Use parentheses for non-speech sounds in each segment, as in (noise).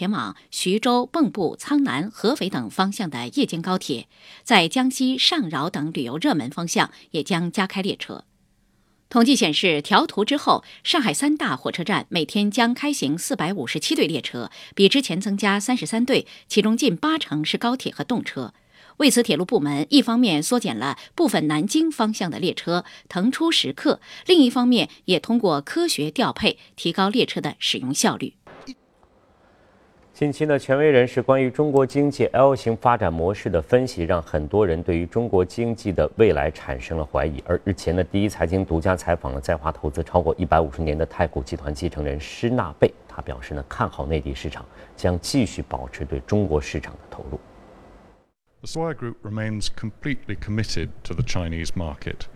前往徐州、蚌埠、苍南、合肥等方向的夜间高铁，在江西上饶等旅游热门方向也将加开列车。统计显示，调图之后，上海三大火车站每天将开行四百五十七对列车，比之前增加三十三对，其中近八成是高铁和动车。为此，铁路部门一方面缩减了部分南京方向的列车，腾出时刻；另一方面，也通过科学调配，提高列车的使用效率。近期呢，权威人士关于中国经济 L 型发展模式的分析，让很多人对于中国经济的未来产生了怀疑。而日前呢，第一财经独家采访了在华投资超过一百五十年的太古集团继承人施纳贝，他表示呢，看好内地市场，将继续保持对中国市场的投入。The soi Group remains completely committed to the Chinese market.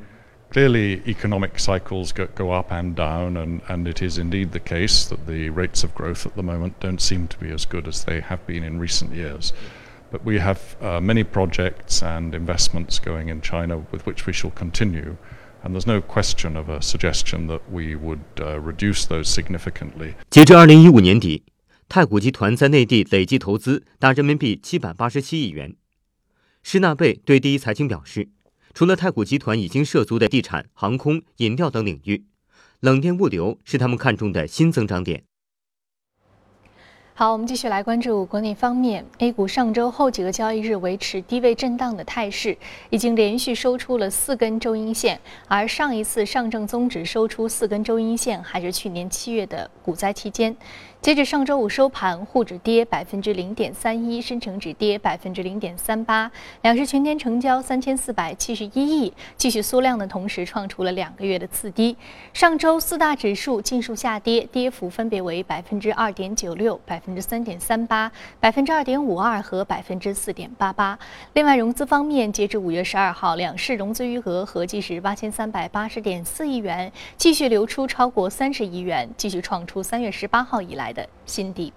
Clearly, economic cycles go, go, up and down, and, and it is indeed the case that the rates of growth at the moment don't seem to be as good as they have been in recent years. But we have uh, many projects and investments going in China with which we shall continue, and there's no question of a suggestion that we would uh, reduce those significantly. 截至二零一五年底，太古集团在内地累计投资达人民币七百八十七亿元。施纳贝对第一财经表示。 除了太古集团已经涉足的地产、航空、饮料等领域，冷电物流是他们看中的新增长点。好，我们继续来关注国内方面。A 股上周后几个交易日维持低位震荡的态势，已经连续收出了四根周阴线。而上一次上证综指收出四根周阴线，还是去年七月的股灾期间。截至上周五收盘，沪指跌百分之零点三一，深成指跌百分之零点三八，两市全天成交三千四百七十一亿，继续缩量的同时创出了两个月的次低。上周四大指数尽数下跌，跌幅分别为百分之二点九六、百分之三点三八、百分之二点五二和百分之四点八八。另外，融资方面，截至五月十二号，两市融资余额合计是八千三百八十点四亿元，继续流出超过三十亿元，继续创出三月十八号以来。的新低，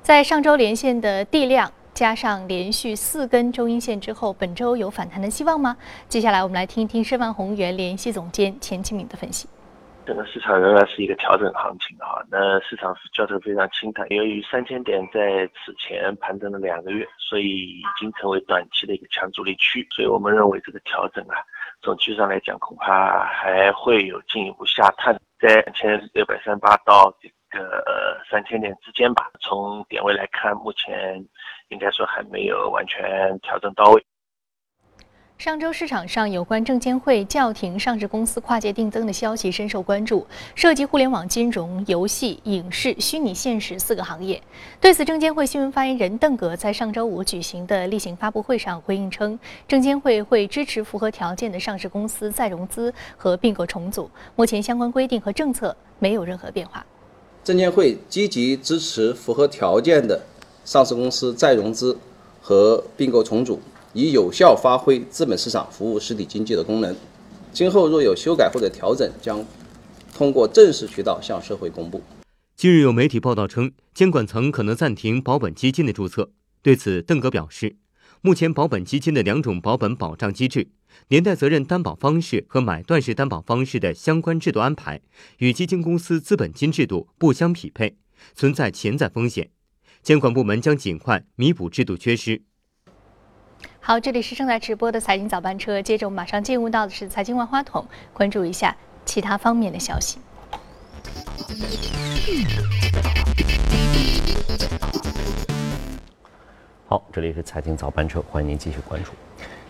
在上周连线的地量加上连续四根周阴线之后，本周有反弹的希望吗？接下来我们来听一听申万宏源联系总监钱启敏的分析。整个市场仍然是一个调整行情哈，那市场是交投非常清淡，由于三千点在此前盘整了两个月，所以已经成为短期的一个强阻力区，所以我们认为这个调整啊，总体上来讲恐怕还会有进一步下探。在两千六百三八到这个三千点之间吧。从点位来看，目前应该说还没有完全调整到位。上周市场上有关证监会叫停上市公司跨界定增的消息深受关注，涉及互联网金融、游戏、影视、虚拟现实四个行业。对此，证监会新闻发言人邓格在上周五举行的例行发布会上回应称，证监会会支持符合条件的上市公司再融资和并购重组，目前相关规定和政策没有任何变化。证监会积极支持符合条件的上市公司再融资和并购重组。以有效发挥资本市场服务实体经济的功能。今后若有修改或者调整，将通过正式渠道向社会公布。近日有媒体报道称，监管层可能暂停保本基金的注册。对此，邓格表示，目前保本基金的两种保本保障机制——连带责任担保方式和买断式担保方式的相关制度安排，与基金公司资本金制度不相匹配，存在潜在风险。监管部门将尽快弥补制度缺失。好，这里是正在直播的财经早班车。接着我们马上进入到的是财经万花筒，关注一下其他方面的消息。好，这里是财经早班车，欢迎您继续关注。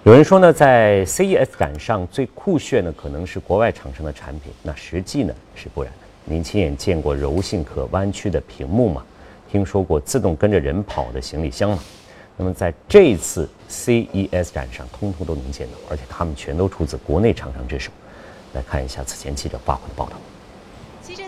有人说呢，在 CES 展上最酷炫的可能是国外厂商的产品，那实际呢是不然的。您亲眼见过柔性可弯曲的屏幕吗？听说过自动跟着人跑的行李箱吗？那么在这一次 CES 展上，通通都能见到，而且他们全都出自国内厂商之手。来看一下此前记者发回的报道。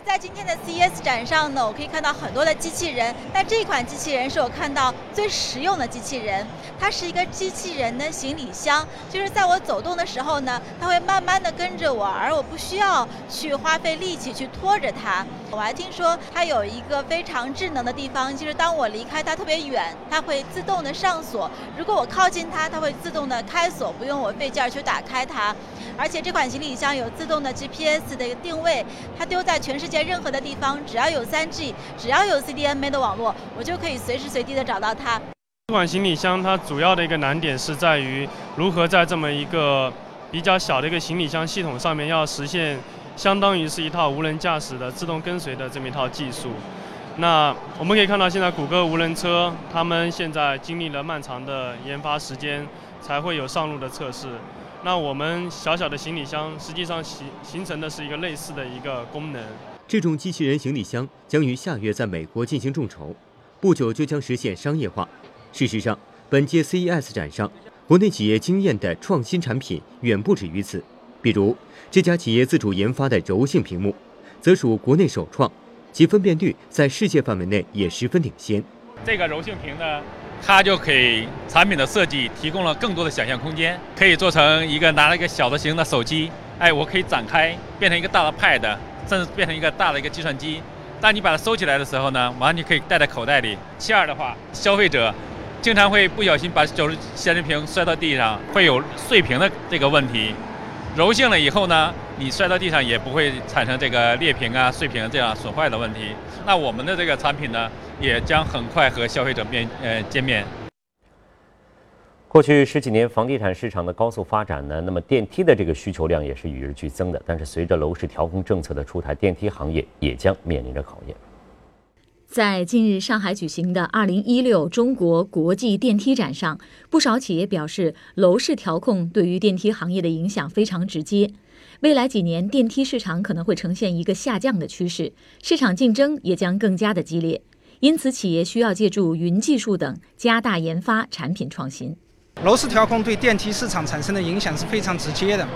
在今天的 CES 展上呢，我可以看到很多的机器人，但这款机器人是我看到最实用的机器人。它是一个机器人的行李箱，就是在我走动的时候呢，它会慢慢的跟着我，而我不需要去花费力气去拖着它。我还听说它有一个非常智能的地方，就是当我离开它特别远，它会自动的上锁；如果我靠近它，它会自动的开锁，不用我费劲儿去打开它。而且这款行李箱有自动的 GPS 的一个定位，它丢在全世界。界任何的地方，只要有 3G，只要有 CDMA 的网络，我就可以随时随地的找到它。这款行李箱它主要的一个难点是在于如何在这么一个比较小的一个行李箱系统上面，要实现相当于是一套无人驾驶的自动跟随的这么一套技术。那我们可以看到，现在谷歌无人车，他们现在经历了漫长的研发时间，才会有上路的测试。那我们小小的行李箱，实际上形形成的是一个类似的一个功能。这种机器人行李箱将于下月在美国进行众筹，不久就将实现商业化。事实上，本届 CES 展上，国内企业惊艳的创新产品远不止于此。比如，这家企业自主研发的柔性屏幕，则属国内首创。其分辨率在世界范围内也十分领先。这个柔性屏呢，它就给产品的设计提供了更多的想象空间，可以做成一个拿了一个小的型的手机，哎，我可以展开变成一个大的 Pad，甚至变成一个大的一个计算机。当你把它收起来的时候呢，完全可以带在口袋里。其二的话，消费者经常会不小心把手显示屏摔到地上，会有碎屏的这个问题。柔性了以后呢？你摔到地上也不会产生这个裂屏啊、碎屏这样损坏的问题。那我们的这个产品呢，也将很快和消费者面呃见面。过去十几年房地产市场的高速发展呢，那么电梯的这个需求量也是与日俱增的。但是随着楼市调控政策的出台，电梯行业也将面临着考验。在近日上海举行的2016中国国际电梯展上，不少企业表示，楼市调控对于电梯行业的影响非常直接。未来几年，电梯市场可能会呈现一个下降的趋势，市场竞争也将更加的激烈。因此，企业需要借助云技术等，加大研发产品创新。楼市调控对电梯市场产生的影响是非常直接的。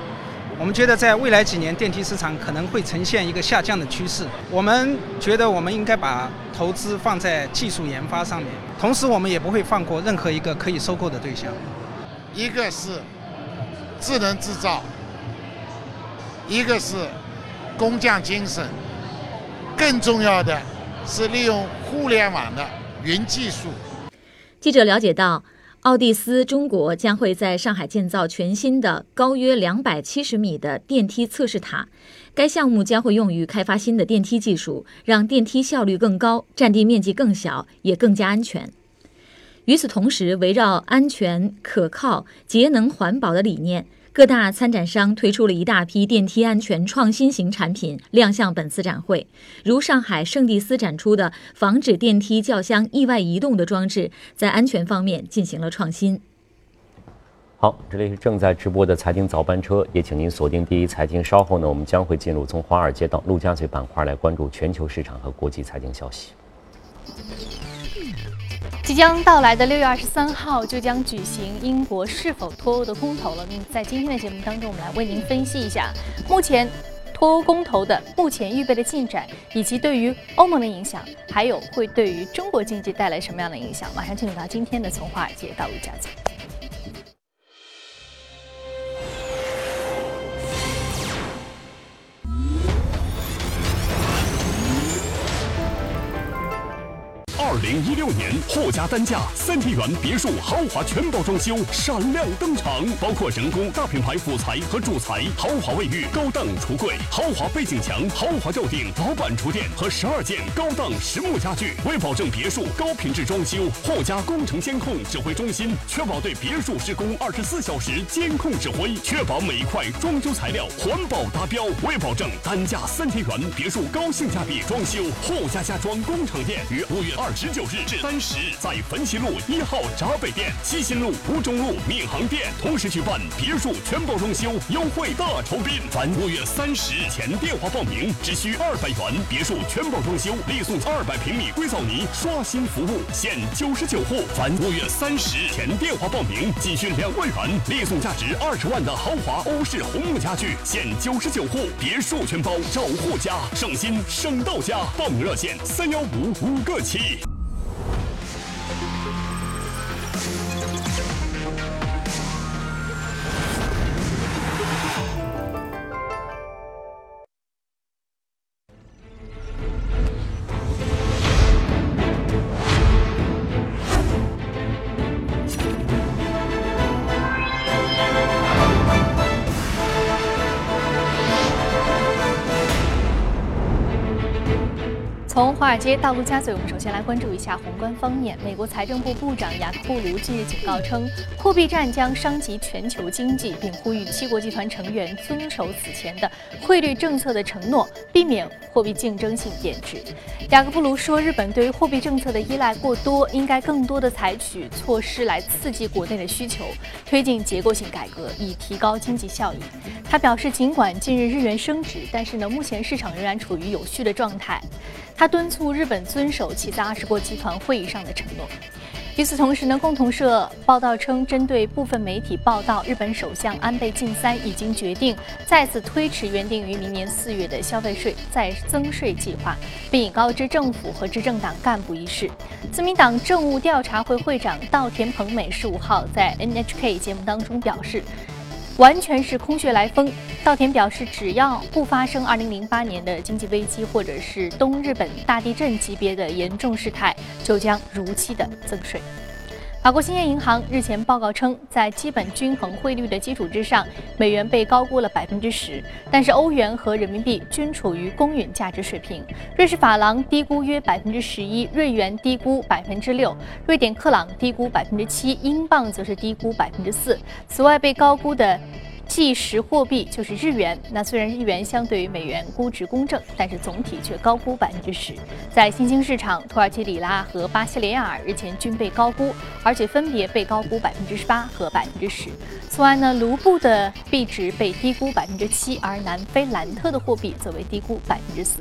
我们觉得，在未来几年，电梯市场可能会呈现一个下降的趋势。我们觉得，我们应该把投资放在技术研发上面，同时，我们也不会放过任何一个可以收购的对象。一个是智能制造。一个是工匠精神，更重要的是利用互联网的云技术。记者了解到，奥蒂斯中国将会在上海建造全新的高约两百七十米的电梯测试塔。该项目将会用于开发新的电梯技术，让电梯效率更高、占地面积更小，也更加安全。与此同时，围绕安全、可靠、节能、环保的理念。各大参展商推出了一大批电梯安全创新型产品亮相本次展会，如上海圣蒂斯展出的防止电梯轿厢意外移动的装置，在安全方面进行了创新。好，这里是正在直播的财经早班车，也请您锁定第一财经。稍后呢，我们将会进入从华尔街到陆家嘴板块来关注全球市场和国际财经消息。即将到来的六月二十三号就将举行英国是否脱欧的公投了。那么在今天的节目当中，我们来为您分析一下目前脱欧公投的目前预备的进展，以及对于欧盟的影响，还有会对于中国经济带来什么样的影响。马上进入到今天的从华尔街到陆家嘴。二零一六年，霍家单价三体园别墅豪华全包装修闪亮登场，包括人工大品牌辅材和主材，豪华卫浴、高档橱柜、豪华背景墙、豪华吊顶、老板厨电和十二件高档实木家具。为保证别墅高品质装修，霍家工程监控指挥中心确保对别墅施工二十四小时监控指挥，确保每一块装修材料环保达标。为保证单价三千元别墅高性价比装修，霍家家装工厂店于五月二。十九日至三十日，在汾西路一号闸北店、西新路吴中路闵行店同时举办别墅全包装修优惠大酬宾。凡五月三十日前电话报名，只需二百元。别墅全包装修，立送二百平米硅藻泥刷新服务，限九十九户。凡五月三十日前电话报名，仅需两万元，立送价值二十万的豪华欧式红木家具，限九十九户。别墅全包找户家，省心省到家。报名热线：三幺五五个七。华尔街到陆家嘴，我们首先来关注一下宏观方面。美国财政部部长雅各布卢近日警告称，货币战将伤及全球经济，并呼吁七国集团成员遵守此前的汇率政策的承诺，避免货币竞争性贬值。雅各布卢说，日本对于货币政策的依赖过多，应该更多的采取措施来刺激国内的需求，推进结构性改革，以提高经济效益。他表示，尽管近日日元升值，但是呢，目前市场仍然处于有序的状态。他敦促日本遵守其在二十国集团会议上的承诺。与此同时呢，共同社报道称，针对部分媒体报道，日本首相安倍晋三已经决定再次推迟原定于明年四月的消费税再增税计划，并已告知政府和执政党干部一事。自民党政务调查会会长稻田朋美十五号在 NHK 节目当中表示。完全是空穴来风。稻田表示，只要不发生2008年的经济危机，或者是东日本大地震级别的严重事态，就将如期的增税。法国兴业银行日前报告称，在基本均衡汇率的基础之上，美元被高估了百分之十，但是欧元和人民币均处于公允价值水平。瑞士法郎低估约百分之十一，瑞元低估百分之六，瑞典克朗低估百分之七，英镑则是低估百分之四。此外，被高估的。计时货币就是日元。那虽然日元相对于美元估值公正，但是总体却高估百分之十。在新兴市场，土耳其里拉和巴西里亚尔日前均被高估，而且分别被高估百分之十八和百分之十。此外呢，卢布的币值被低估百分之七，而南非兰特的货币则为低估百分之四。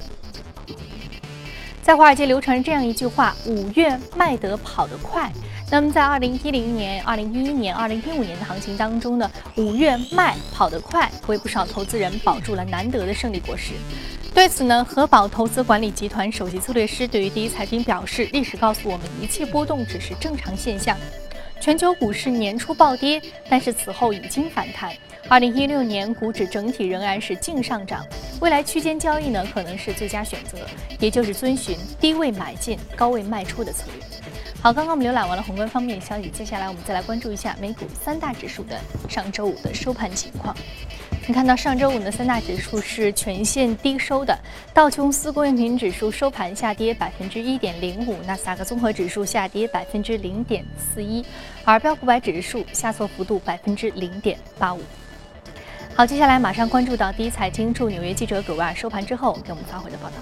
在华尔街流传这样一句话：“五月卖得跑得快。”那么，在二零一零年、二零一一年、二零一五年的行情当中呢，五月卖跑得快，为不少投资人保住了难得的胜利果实。对此呢，和宝投资管理集团首席策略师对于第一财经表示：“历史告诉我们，一切波动只是正常现象。全球股市年初暴跌，但是此后已经反弹。二零一六年股指整体仍然是净上涨，未来区间交易呢，可能是最佳选择，也就是遵循低位买进、高位卖出的策略。”好，刚刚我们浏览完了宏观方面消息，接下来我们再来关注一下美股三大指数的上周五的收盘情况。你看到上周五的三大指数是全线低收的，道琼斯工业平指数收盘下跌百分之一点零五，纳斯达克综合指数下跌百分之零点四一，而标普百指数下挫幅度百分之零点八五。好，接下来马上关注到第一财经驻纽约记者葛万收盘之后给我们发回的报道。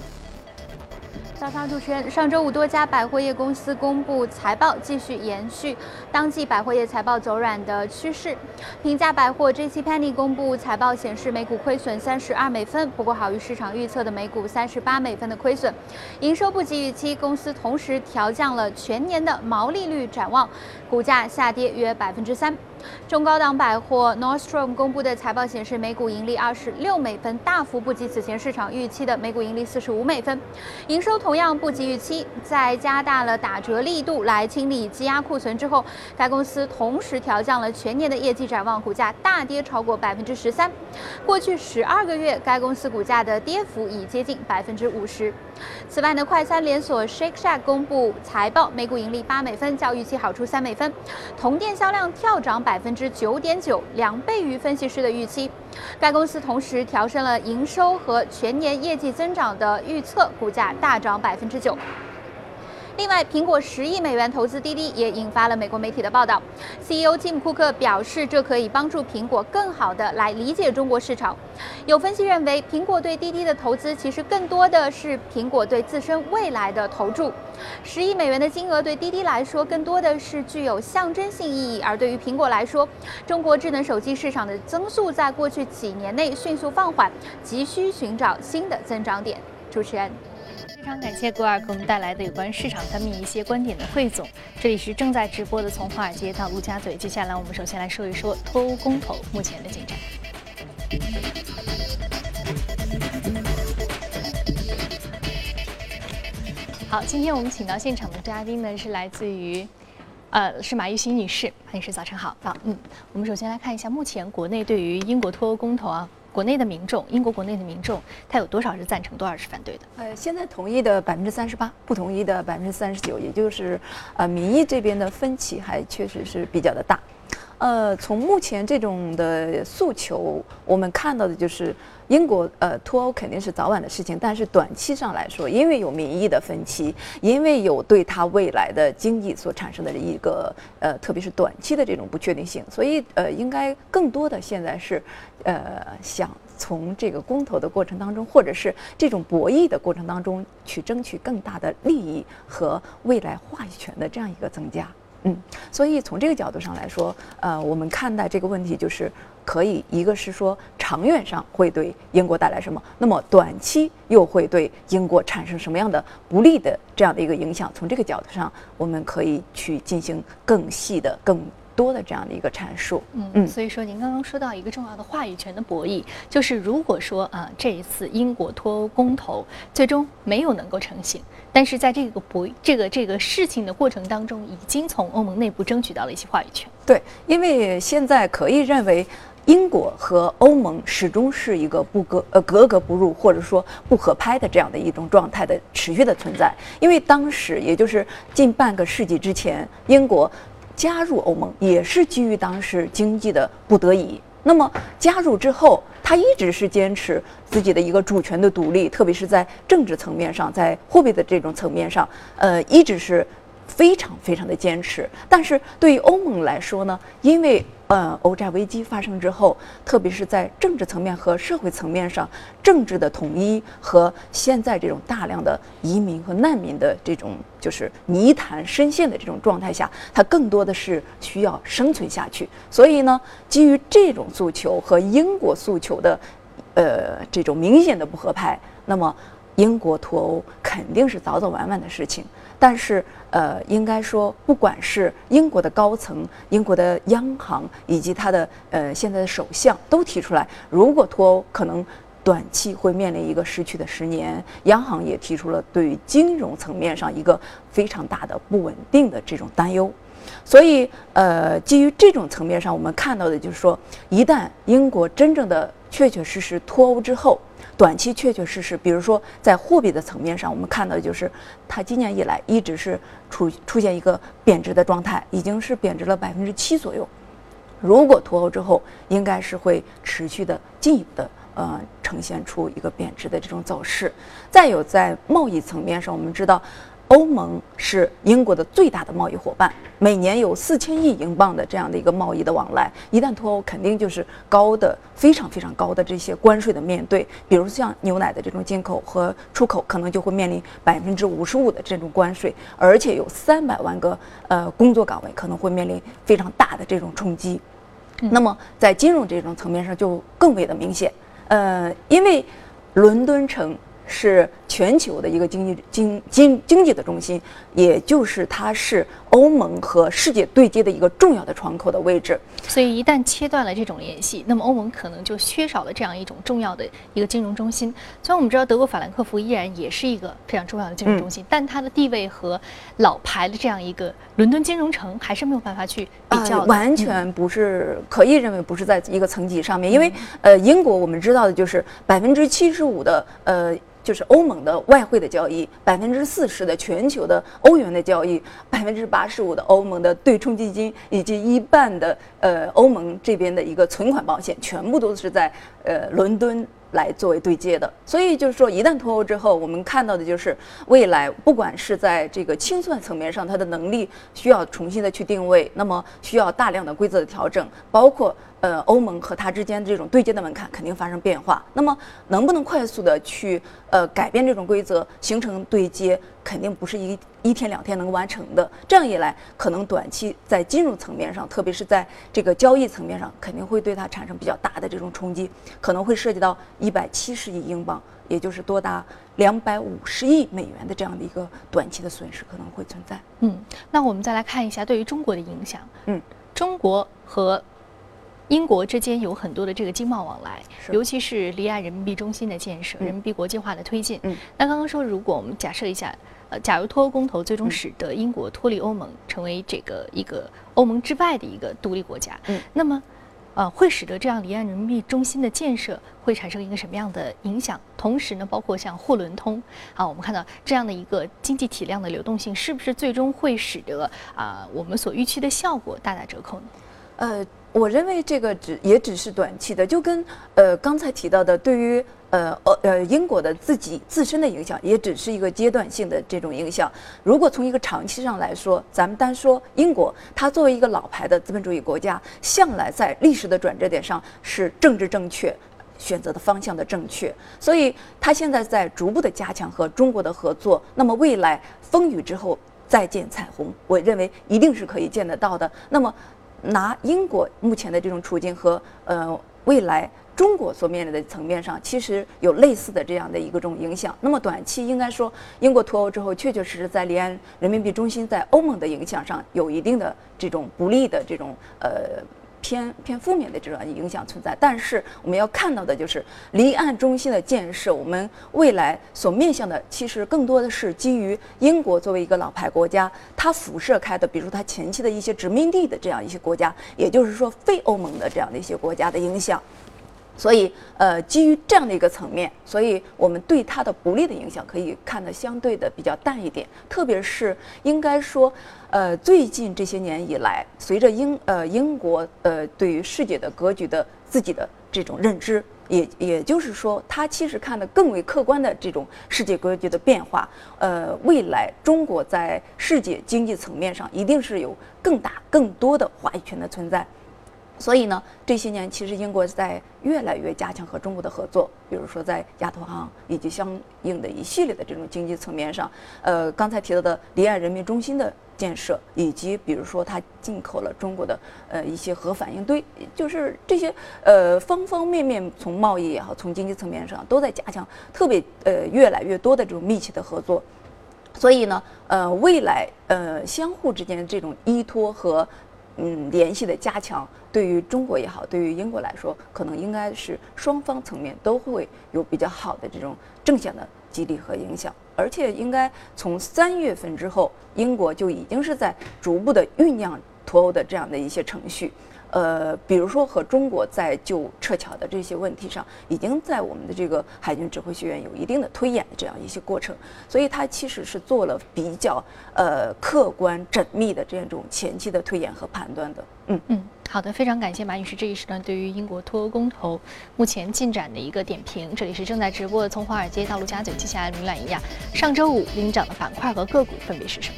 早上，主持人，上周五多家百货业公司公布财报，继续延续当季百货业财报走软的趋势。平价百货 J.C.Penney 公布财报显示，每股亏损三十二美分，不过好于市场预测的每股三十八美分的亏损，营收不及预期。公司同时调降了全年的毛利率展望，股价下跌约百分之三。中高档百货 Nordstrom 公布的财报显示，每股盈利二十六美分，大幅不及此前市场预期的每股盈利四十五美分，营收同样不及预期。在加大了打折力度来清理积压库存之后，该公司同时调降了全年的业绩展望，股价大跌超过百分之十三。过去十二个月，该公司股价的跌幅已接近百分之五十。此外呢，快餐连锁 Shake Shack 公布财报，每股盈利八美分，较预期好出三美分，同店销量跳涨。百分之九点九，两倍于分析师的预期。该公司同时调升了营收和全年业绩增长的预测，股价大涨百分之九。另外，苹果十亿美元投资滴滴也引发了美国媒体的报道。CEO 吉姆·库克表示，这可以帮助苹果更好地来理解中国市场。有分析认为，苹果对滴滴的投资其实更多的是苹果对自身未来的投注。十亿美元的金额对滴滴来说更多的是具有象征性意义，而对于苹果来说，中国智能手机市场的增速在过去几年内迅速放缓，急需寻找新的增长点。主持人。非常感谢郭尔给我们带来的有关市场方面一些观点的汇总。这里是正在直播的从华尔街到陆家嘴。接下来我们首先来说一说脱欧公投目前的进展。好，今天我们请到现场的嘉宾呢是来自于，呃，是马玉新女士。马女士，早晨好。好，嗯，我们首先来看一下目前国内对于英国脱欧公投啊。国内的民众，英国国内的民众，他有多少是赞成，多少是反对的？呃，现在同意的百分之三十八，不同意的百分之三十九，也就是，呃，民意这边的分歧还确实是比较的大。呃，从目前这种的诉求，我们看到的就是英国呃脱欧肯定是早晚的事情，但是短期上来说，因为有民意的分歧，因为有对它未来的经济所产生的一个呃，特别是短期的这种不确定性，所以呃，应该更多的现在是呃想从这个公投的过程当中，或者是这种博弈的过程当中去争取更大的利益和未来话语权的这样一个增加。嗯，所以从这个角度上来说，呃，我们看待这个问题就是可以，一个是说长远上会对英国带来什么，那么短期又会对英国产生什么样的不利的这样的一个影响。从这个角度上，我们可以去进行更细的、更。多的这样的一个阐述，嗯嗯，所以说您刚刚说到一个重要的话语权的博弈，就是如果说啊这一次英国脱欧公投最终没有能够成型，但是在这个博这个这个事情的过程当中，已经从欧盟内部争取到了一些话语权。对，因为现在可以认为英国和欧盟始终是一个不格呃格格不入或者说不合拍的这样的一种状态的持续的存在，因为当时也就是近半个世纪之前，英国。加入欧盟也是基于当时经济的不得已。那么加入之后，他一直是坚持自己的一个主权的独立，特别是在政治层面上，在货币的这种层面上，呃，一直是非常非常的坚持。但是对于欧盟来说呢，因为呃，欧债危机发生之后，特别是在政治层面和社会层面上，政治的统一和现在这种大量的移民和难民的这种就是泥潭深陷的这种状态下，它更多的是需要生存下去。所以呢，基于这种诉求和英国诉求的，呃，这种明显的不合拍，那么英国脱欧肯定是早早晚晚的事情。但是，呃，应该说，不管是英国的高层、英国的央行以及他的呃现在的首相，都提出来，如果脱欧可能短期会面临一个失去的十年。央行也提出了对于金融层面上一个非常大的不稳定的这种担忧。所以，呃，基于这种层面上，我们看到的就是说，一旦英国真正的确确实实脱欧之后，短期确确实实，比如说在货币的层面上，我们看到的就是，它今年以来一直是出出现一个贬值的状态，已经是贬值了百分之七左右。如果脱欧之后，应该是会持续的进一步的呃呈现出一个贬值的这种走势。再有在贸易层面上，我们知道。欧盟是英国的最大的贸易伙伴，每年有四千亿英镑的这样的一个贸易的往来。一旦脱欧，肯定就是高的非常非常高的这些关税的面对，比如像牛奶的这种进口和出口，可能就会面临百分之五十五的这种关税，而且有三百万个呃工作岗位可能会面临非常大的这种冲击。那么在金融这种层面上就更为的明显，呃，因为伦敦城。是全球的一个经济经经经济的中心，也就是它是欧盟和世界对接的一个重要的窗口的位置。所以一旦切断了这种联系，那么欧盟可能就缺少了这样一种重要的一个金融中心。虽然我们知道德国法兰克福依然也是一个非常重要的金融中心，但它的地位和老牌的这样一个伦敦金融城还是没有办法去比较。完全不是可以认为不是在一个层级上面，因为呃，英国我们知道的就是百分之七十五的呃。就是欧盟的外汇的交易，百分之四十的全球的欧元的交易，百分之八十五的欧盟的对冲基金，以及一半的呃欧盟这边的一个存款保险，全部都是在呃伦敦来作为对接的。所以就是说，一旦脱欧之后，我们看到的就是未来不管是在这个清算层面上，它的能力需要重新的去定位，那么需要大量的规则的调整，包括。呃，欧盟和它之间这种对接的门槛肯定发生变化。那么，能不能快速的去呃改变这种规则，形成对接，肯定不是一一天两天能完成的。这样一来，可能短期在金融层面上，特别是在这个交易层面上，肯定会对它产生比较大的这种冲击，可能会涉及到一百七十亿英镑，也就是多达两百五十亿美元的这样的一个短期的损失可能会存在。嗯，那我们再来看一下对于中国的影响。嗯，中国和英国之间有很多的这个经贸往来，尤其是离岸人民币中心的建设、人民币国际化的推进。嗯那刚刚说，如果我们假设一下，呃，假如脱欧公投最终使得英国脱离欧盟，成为这个一个欧盟之外的一个独立国家，那么，呃，会使得这样离岸人民币中心的建设会产生一个什么样的影响？同时呢，包括像货轮通，啊，我们看到这样的一个经济体量的流动性，是不是最终会使得啊我们所预期的效果大打折扣呢？呃，我认为这个只也只是短期的，就跟呃刚才提到的，对于呃呃呃英国的自己自身的影响，也只是一个阶段性的这种影响。如果从一个长期上来说，咱们单说英国，它作为一个老牌的资本主义国家，向来在历史的转折点上是政治正确。选择的方向的正确，所以他现在在逐步的加强和中国的合作。那么未来风雨之后再见彩虹，我认为一定是可以见得到的。那么拿英国目前的这种处境和呃未来中国所面临的层面上，其实有类似的这样的一个种影响。那么短期应该说，英国脱欧之后，确确实实在离岸人民币中心在欧盟的影响上有一定的这种不利的这种呃。偏偏负面的这种影响存在，但是我们要看到的就是离岸中心的建设，我们未来所面向的其实更多的是基于英国作为一个老牌国家，它辐射开的，比如它前期的一些殖民地的这样一些国家，也就是说非欧盟的这样的一些国家的影响。所以，呃，基于这样的一个层面，所以我们对它的不利的影响可以看得相对的比较淡一点。特别是应该说，呃，最近这些年以来，随着英呃英国呃对于世界的格局的自己的这种认知，也也就是说，它其实看得更为客观的这种世界格局的变化。呃，未来中国在世界经济层面上一定是有更大更多的话语权的存在。所以呢，这些年其实英国在越来越加强和中国的合作，比如说在亚投行以及相应的一系列的这种经济层面上，呃，刚才提到的离岸人民中心的建设，以及比如说它进口了中国的呃一些核反应堆，就是这些呃方方面面从贸易也好，从经济层面上都在加强，特别呃越来越多的这种密切的合作。所以呢，呃，未来呃相互之间这种依托和。嗯，联系的加强，对于中国也好，对于英国来说，可能应该是双方层面都会有比较好的这种正向的激励和影响，而且应该从三月份之后，英国就已经是在逐步的酝酿脱欧的这样的一些程序。呃，比如说和中国在就撤侨的这些问题上，已经在我们的这个海军指挥学院有一定的推演的这样一些过程，所以它其实是做了比较呃客观缜密的这样一种前期的推演和判断的。嗯嗯，好的，非常感谢马女士这一时段对于英国脱欧公投目前进展的一个点评。这里是正在直播的从华尔街到陆家嘴，接下来浏览一下上周五领涨的板块和个股分别是什么。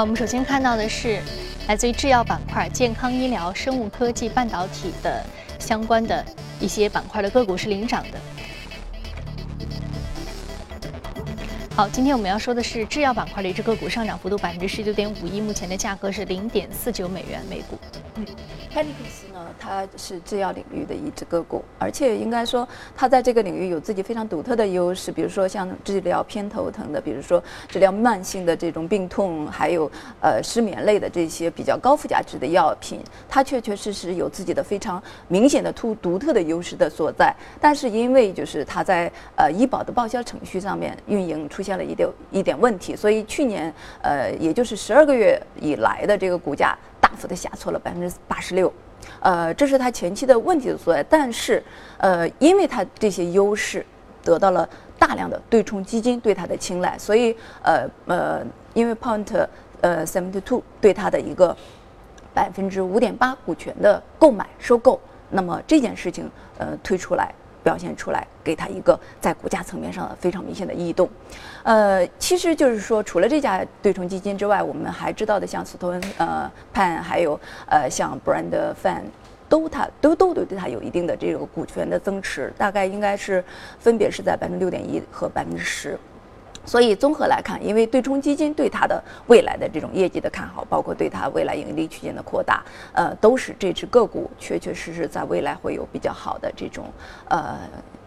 好，我们首先看到的是来自于制药板块、健康医疗、生物科技、半导体的相关的一些板块的个股是领涨的。好，今天我们要说的是制药板块的一只个股上涨幅度百分之十九点五一，目前的价格是零点四九美元每股。嗯 i x 呢，它是制药领域的一只个股，而且应该说它在这个领域有自己非常独特的优势，比如说像治疗偏头疼的，比如说治疗慢性的这种病痛，还有呃失眠类的这些比较高附加值的药品，它确确实实有自己的非常明显的突独特的优势的所在。但是因为就是它在呃医保的报销程序上面运营出现了一点一点问题，所以去年呃也就是十二个月以来的这个股价。大幅的下挫了百分之八十六，呃，这是它前期的问题所在。但是，呃，因为它这些优势得到了大量的对冲基金对它的青睐，所以，呃呃，因为 Point 呃 Seventy Two 对它的一个百分之五点八股权的购买收购，那么这件事情呃推出来。表现出来，给它一个在股价层面上的非常明显的异动。呃，其实就是说，除了这家对冲基金之外，我们还知道的像斯托恩、呃潘，还有呃像 Brand Fan，都它都都对对它有一定的这个股权的增持，大概应该是分别是在百分之六点一和百分之十。所以综合来看，因为对冲基金对它的未来的这种业绩的看好，包括对它未来盈利区间的扩大，呃，都是这只个股确确实实在未来会有比较好的这种呃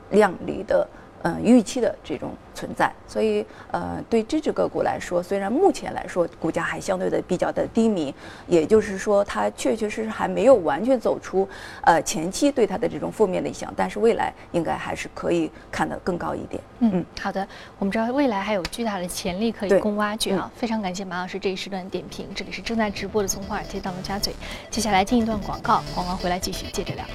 靓丽的。嗯，预期的这种存在，所以呃，对这只个股来说，虽然目前来说股价还相对的比较的低迷，也就是说它确确实实还没有完全走出呃前期对它的这种负面的影响，但是未来应该还是可以看得更高一点。嗯，嗯好的，我们知道未来还有巨大的潜力可以供挖掘啊！非常感谢马老师这一时段点评，这里是正在直播的从华尔街到陆家嘴，接下来进一段广告，广告回来继续接着聊。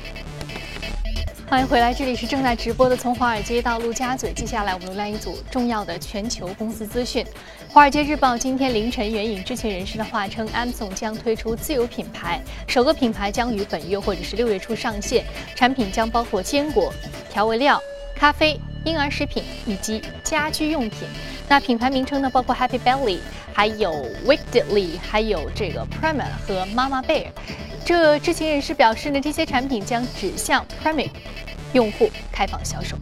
欢迎回来，这里是正在直播的《从华尔街到陆家嘴》。接下来我们来一组重要的全球公司资讯。《华尔街日报》今天凌晨援引知情人士的话称，Amazon 将推出自有品牌，首个品牌将于本月或者是六月初上线，产品将包括坚果、调味料、咖啡、婴儿食品以及家居用品。那品牌名称呢，包括 Happy Belly，还有 Wickedly，还有这个 Prima 和 Mama Bear。这知情人士表示呢，这些产品将指向 Premier 用户开放销售。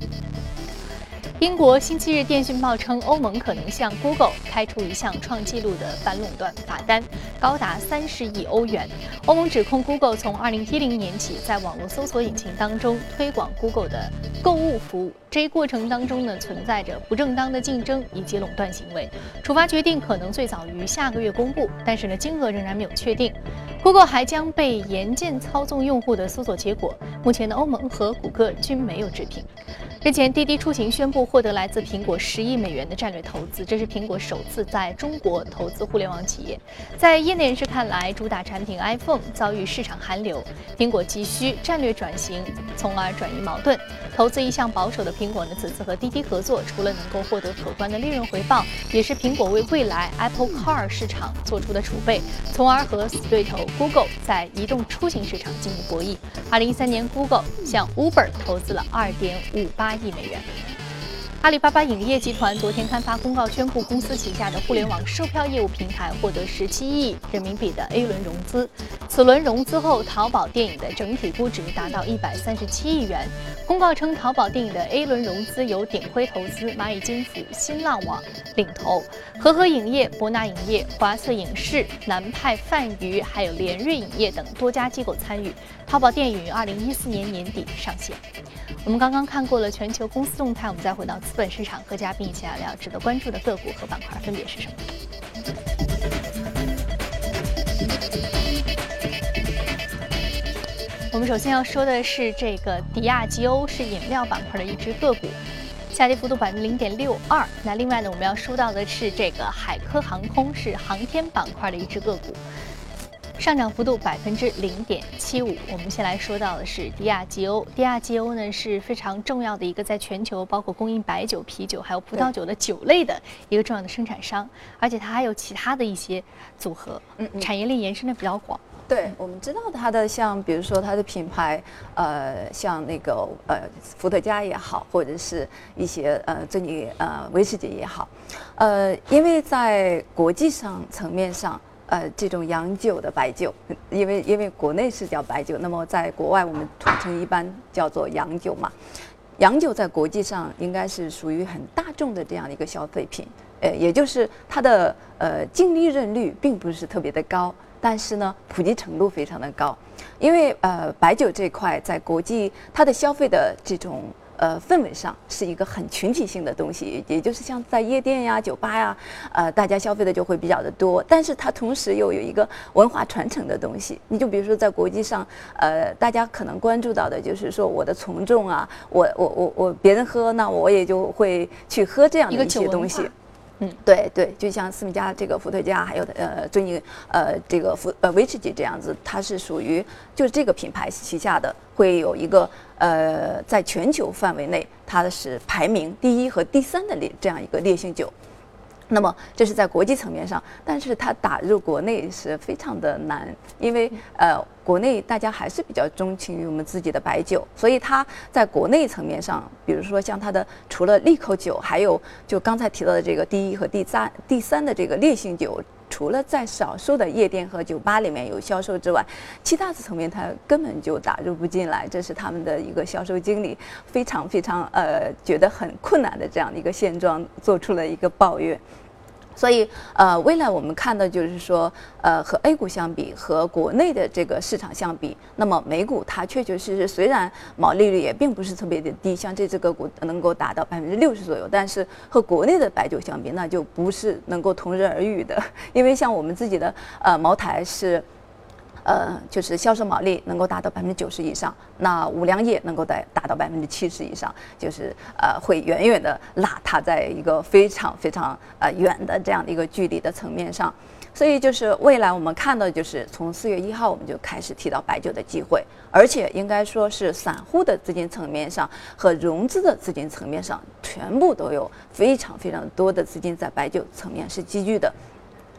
英国星期日电讯报称，欧盟可能向 Google 开出一项创纪录的反垄断罚单，高达三十亿欧元。欧盟指控 Google 从二零一零年起在网络搜索引擎当中推广 Google 的购物服务，这一过程当中呢存在着不正当的竞争以及垄断行为。处罚决定可能最早于下个月公布，但是呢金额仍然没有确定。Google 还将被严禁操纵用户的搜索结果。目前的欧盟和谷歌均没有置评。日前，滴滴出行宣布获得来自苹果十亿美元的战略投资，这是苹果首次在中国投资互联网企业。在业内人士看来，主打产品 iPhone 遭遇市场寒流，苹果急需战略转型，从而转移矛盾。投资一向保守的苹果呢，此次和滴滴合作，除了能够获得可观的利润回报，也是苹果为未来 Apple Car 市场做出的储备，从而和死对头 Google 在移动出行市场进行博弈。二零一三年，Google 向 Uber 投资了二点五八。亿美元。阿里巴巴影业集团昨天刊发公告，宣布公司旗下的互联网售票业务平台获得十七亿人民币的 A 轮融资。此轮融资后，淘宝电影的整体估值达到一百三十七亿元。公告称，淘宝电影的 A 轮融资由鼎晖投资、蚂蚁金服、新浪网领投，和合影业、博纳影业、华策影视、南派泛娱还有联瑞影业等多家机构参与。淘宝电影于二零一四年年底上线。我们刚刚看过了全球公司动态，我们再回到此本市场，和嘉宾一起聊聊值得关注的个股和板块分别是什么。我们首先要说的是这个迪亚吉欧，是饮料板块的一只个股，下跌幅度百分之零点六二。那另外呢，我们要说到的是这个海科航空，是航天板块的一只个股。上涨幅度百分之零点七五。我们先来说到的是迪亚吉欧。迪亚吉欧呢是非常重要的一个在全球包括供应白酒、啤酒还有葡萄酒的酒类的一个重要的生产商，而且它还有其他的一些组合，嗯，产业链延伸的比较广。对，我们知道它的像比如说它的品牌，呃，像那个呃伏特加也好，或者是一些呃这里呃威士忌也好，呃，因为在国际上层面上。呃，这种洋酒的白酒，因为因为国内是叫白酒，那么在国外我们统称一般叫做洋酒嘛。洋酒在国际上应该是属于很大众的这样的一个消费品，呃，也就是它的呃净利润率并不是特别的高，但是呢普及程度非常的高，因为呃白酒这块在国际它的消费的这种。呃，氛围上是一个很群体性的东西，也就是像在夜店呀、酒吧呀，呃，大家消费的就会比较的多。但是它同时又有一个文化传承的东西。你就比如说在国际上，呃，大家可能关注到的就是说我的从众啊，我我我我别人喝，那我也就会去喝这样的一些东西。嗯，对对，就像思密加这个伏特加，还有呃，最近呃这个伏呃威士忌这样子，它是属于就是这个品牌旗下的，会有一个呃在全球范围内，它是排名第一和第三的烈这样一个烈性酒。那么这是在国际层面上，但是它打入国内是非常的难，因为呃，国内大家还是比较钟情于我们自己的白酒，所以它在国内层面上，比如说像它的除了利口酒，还有就刚才提到的这个第一和第三第三的这个烈性酒。除了在少数的夜店和酒吧里面有销售之外，其他的层面他根本就打入不进来，这是他们的一个销售经理非常非常呃觉得很困难的这样的一个现状，做出了一个抱怨。所以，呃，未来我们看到就是说，呃，和 A 股相比，和国内的这个市场相比，那么美股它确确实实虽然毛利率也并不是特别的低，像这只个股能够达到 (laughs) 百分之六十左右，但是和国内的白酒相比，那就不是能够同日而语的，(laughs) 因为像我们自己的呃茅台是。呃，就是销售毛利能够达到百分之九十以上，那五粮液能够达达到百分之七十以上，就是呃会远远的拉它在一个非常非常呃远的这样的一个距离的层面上，所以就是未来我们看到，就是从四月一号我们就开始提到白酒的机会，而且应该说是散户的资金层面上和融资的资金层面上，全部都有非常非常多的资金在白酒层面是积聚的，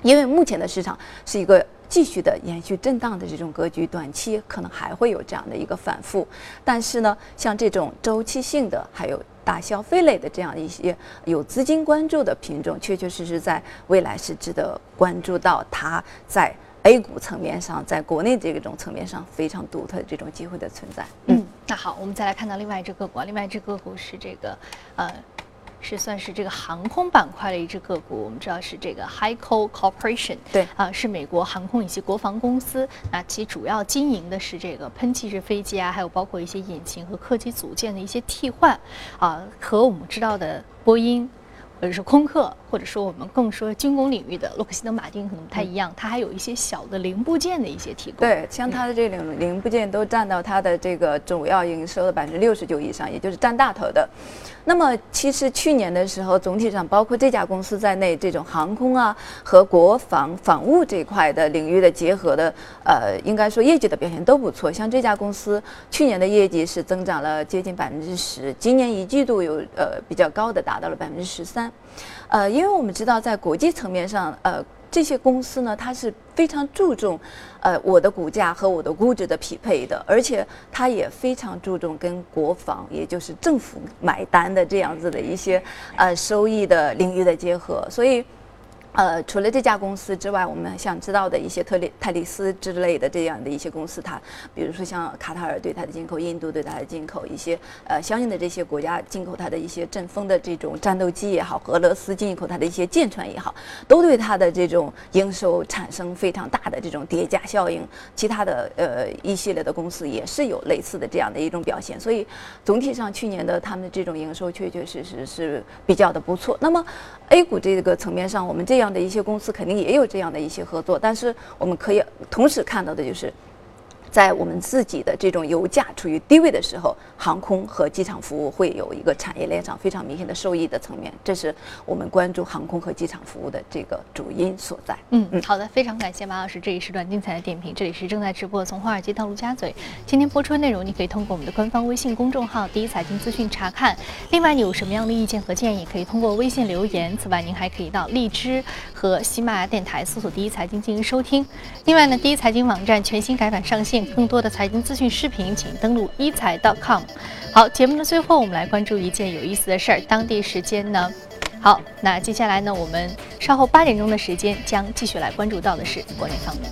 因为目前的市场是一个继续的延续震荡的这种格局，短期可能还会有这样的一个反复，但是呢，像这种周期性的还有。大消费类的这样一些有资金关注的品种，确确实实在未来是值得关注到它在 A 股层面上，在国内这种层面上非常独特的这种机会的存在。嗯，那好，我们再来看到另外一只个股，另外一只个股是这个，呃。是算是这个航空板块的一只个股，我们知道是这个 HICO Corporation，对啊，是美国航空以及国防公司。那其主要经营的是这个喷气式飞机啊，还有包括一些引擎和客机组件的一些替换啊，和我们知道的波音。或者是空客，或者说我们更说军工领域的洛克希德马丁可能不太一样，它还有一些小的零部件的一些提供。对，像它的这种零部件都占到它的这个主要营收的百分之六十九以上，也就是占大头的。那么其实去年的时候，总体上包括这家公司在内，这种航空啊和国防防务这块的领域的结合的，呃，应该说业绩的表现都不错。像这家公司去年的业绩是增长了接近百分之十，今年一季度有呃比较高的达到了百分之十三。呃，因为我们知道，在国际层面上，呃，这些公司呢，它是非常注重，呃，我的股价和我的估值的匹配的，而且它也非常注重跟国防，也就是政府买单的这样子的一些，呃，收益的领域的结合，所以。呃，除了这家公司之外，我们想知道的一些特利泰利斯之类的这样的一些公司，它比如说像卡塔尔对它的进口，印度对它的进口，一些呃相应的这些国家进口它的一些阵风的这种战斗机也好，俄罗斯进口它的一些舰船也好，都对它的这种营收产生非常大的这种叠加效应。其他的呃一系列的公司也是有类似的这样的一种表现，所以总体上去年的他们的这种营收确确实实是比较的不错。那么 A 股这个层面上，我们这样。的一些公司肯定也有这样的一些合作，但是我们可以同时看到的就是。在我们自己的这种油价处于低位的时候，航空和机场服务会有一个产业链上非常明显的受益的层面，这是我们关注航空和机场服务的这个主因所在。嗯嗯，好的，非常感谢马老师这一时段精彩的点评。这里是正在直播从华尔街到陆家嘴，今天播出的内容你可以通过我们的官方微信公众号“第一财经资讯”查看。另外，你有什么样的意见和建议，可以通过微信留言。此外，您还可以到荔枝和喜马拉雅电台搜索“第一财经”进行收听。另外呢，第一财经网站全新改版上线。更多的财经资讯视频，请登录一财 .com。好，节目的最后，我们来关注一件有意思的事儿。当地时间呢？好，那接下来呢？我们稍后八点钟的时间将继续来关注到的是国内方面。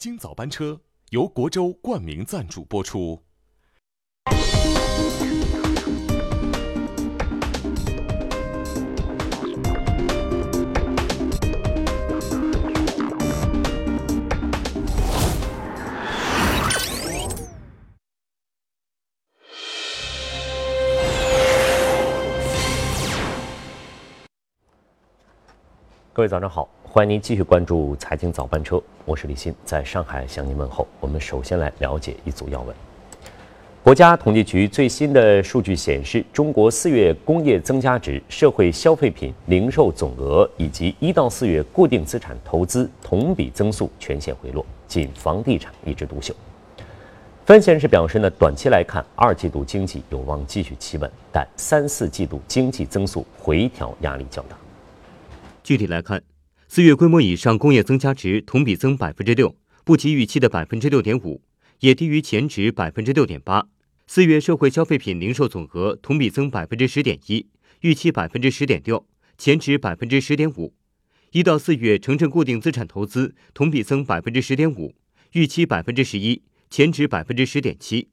经早班车由国州冠名赞助播出。各位早上好。欢迎您继续关注财经早班车，我是李欣，在上海向您问候。我们首先来了解一组要闻。国家统计局最新的数据显示，中国四月工业增加值、社会消费品零售总额以及一到四月固定资产投资同比增速全线回落，仅房地产一枝独秀。分析人士表示呢，短期来看，二季度经济有望继续企稳，但三四季度经济增速回调压力较大。具体来看。四月规模以上工业增加值同比增百分之六，不及预期的百分之六点五；也低于前值百分之六点八。四月社会消费品零售总额同比增百分之十点一，预期百分之十点六，前值百分之十点五。一到四月城镇固定资产投资同比增百分之十点五，预期百分之十一，前值百分之十点七。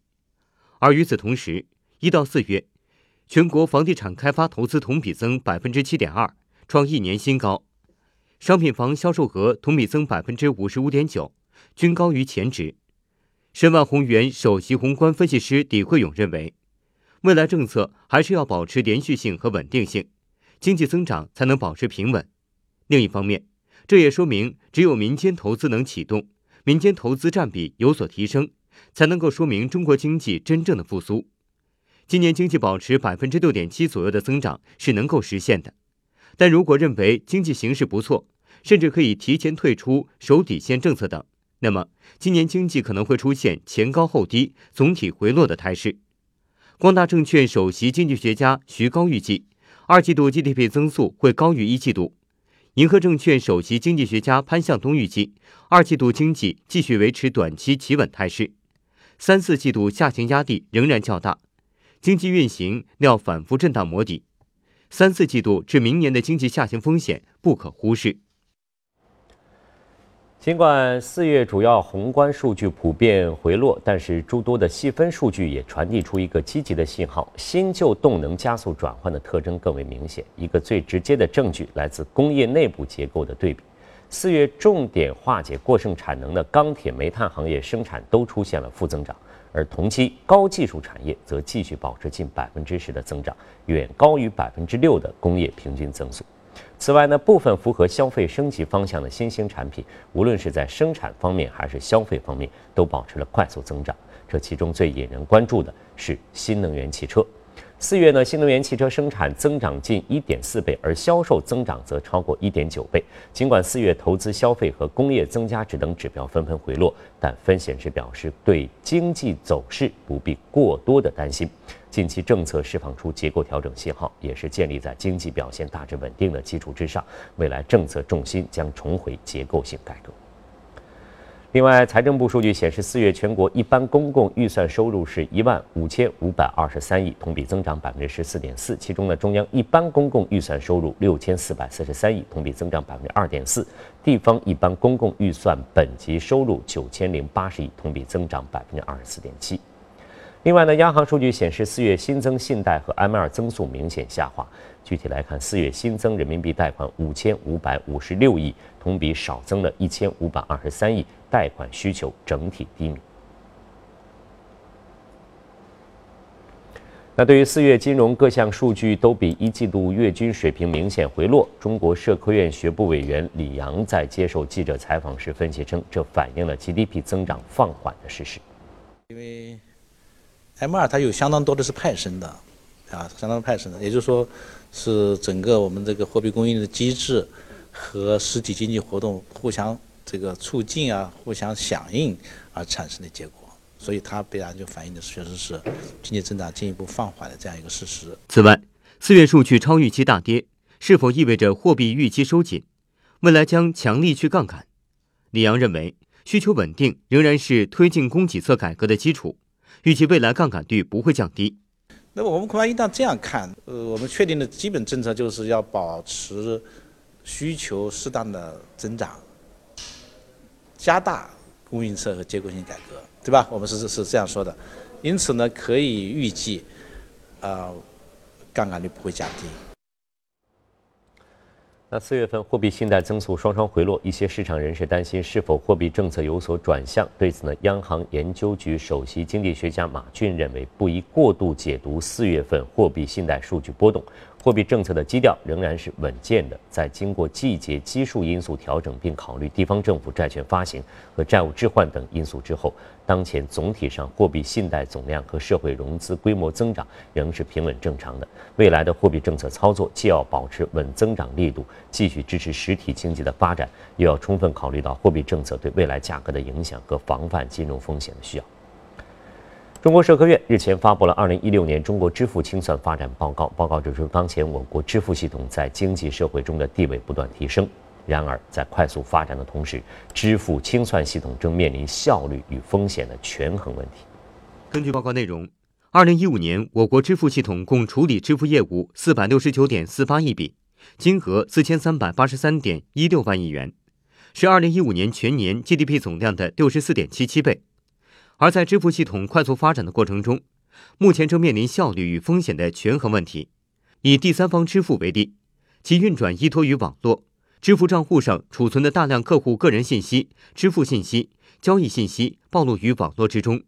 而与此同时，一到四月，全国房地产开发投资同比增百分之七点二，创一年新高。商品房销售额同比增百分之五十五点九，均高于前值。申万宏源首席宏观分析师李慧勇认为，未来政策还是要保持连续性和稳定性，经济增长才能保持平稳。另一方面，这也说明只有民间投资能启动，民间投资占比有所提升，才能够说明中国经济真正的复苏。今年经济保持百分之六点七左右的增长是能够实现的。但如果认为经济形势不错，甚至可以提前退出守底线政策等，那么今年经济可能会出现前高后低、总体回落的态势。光大证券首席经济学家徐高预计，二季度 GDP 增速会高于一季度。银河证券首席经济学家潘向东预计，二季度经济继续维持短期企稳态势，三四季度下行压力仍然较大，经济运行料反复震荡磨底。三四季度至明年的经济下行风险不可忽视。尽管四月主要宏观数据普遍回落，但是诸多的细分数据也传递出一个积极的信号：新旧动能加速转换的特征更为明显。一个最直接的证据来自工业内部结构的对比。四月重点化解过剩产能的钢铁、煤炭行业生产都出现了负增长，而同期高技术产业则继续保持近百分之十的增长，远高于百分之六的工业平均增速。此外呢，部分符合消费升级方向的新兴产品，无论是在生产方面还是消费方面，都保持了快速增长。这其中最引人关注的是新能源汽车。四月呢，新能源汽车生产增长近一点四倍，而销售增长则超过一点九倍。尽管四月投资、消费和工业增加值等指标纷纷回落，但分显示表示对经济走势不必过多的担心。近期政策释放出结构调整信号，也是建立在经济表现大致稳定的基础之上。未来政策重心将重回结构性改革。另外，财政部数据显示，四月全国一般公共预算收入是一万五千五百二十三亿，同比增长百分之十四点四。其中呢，中央一般公共预算收入六千四百四十三亿，同比增长百分之二点四；地方一般公共预算本级收入九千零八十亿，同比增长百分之二十四点七。另外呢，央行数据显示，四月新增信贷和 M2 增速明显下滑。具体来看，四月新增人民币贷款五千五百五十六亿，同比少增了一千五百二十三亿，贷款需求整体低迷。那对于四月金融各项数据都比一季度月均水平明显回落，中国社科院学部委员李阳在接受记者采访时分析称，这反映了 GDP 增长放缓的事实。因为 M2 它有相当多的是派生的，啊，相当派生的，也就是说。是整个我们这个货币供应的机制和实体经济活动互相这个促进啊，互相响应而产生的结果，所以它必然就反映的确实是经济增长进一步放缓的这样一个事实。此外，四月数据超预期大跌，是否意味着货币预期收紧？未来将强力去杠杆？李阳认为，需求稳定仍然是推进供给侧改革的基础，预计未来杠杆率不会降低。那么我们恐怕应当这样看，呃，我们确定的基本政策就是要保持需求适当的增长，加大供应侧和结构性改革，对吧？我们是是是这样说的，因此呢，可以预计，呃，杠杆率不会降低。那四月份货币信贷增速双双回落，一些市场人士担心是否货币政策有所转向。对此呢，央行研究局首席经济学家马骏认为，不宜过度解读四月份货币信贷数据波动。货币政策的基调仍然是稳健的，在经过季节基数因素调整，并考虑地方政府债券发行和债务置换等因素之后，当前总体上货币信贷总量和社会融资规模增长仍是平稳正常的。未来的货币政策操作既要保持稳增长力度，继续支持实体经济的发展，又要充分考虑到货币政策对未来价格的影响和防范金融风险的需要。中国社科院日前发布了《二零一六年中国支付清算发展报告》。报告指出，当前我国支付系统在经济社会中的地位不断提升，然而，在快速发展的同时，支付清算系统正面临效率与风险的权衡问题。根据报告内容，二零一五年我国支付系统共处理支付业务四百六十九点四八亿笔，金额四千三百八十三点一六万亿元，是二零一五年全年 GDP 总量的六十四点七七倍。而在支付系统快速发展的过程中，目前正面临效率与风险的权衡问题。以第三方支付为例，其运转依托于网络。支付账户上储存的大量客户个人信息、支付信息、交易信息暴露于网络之中。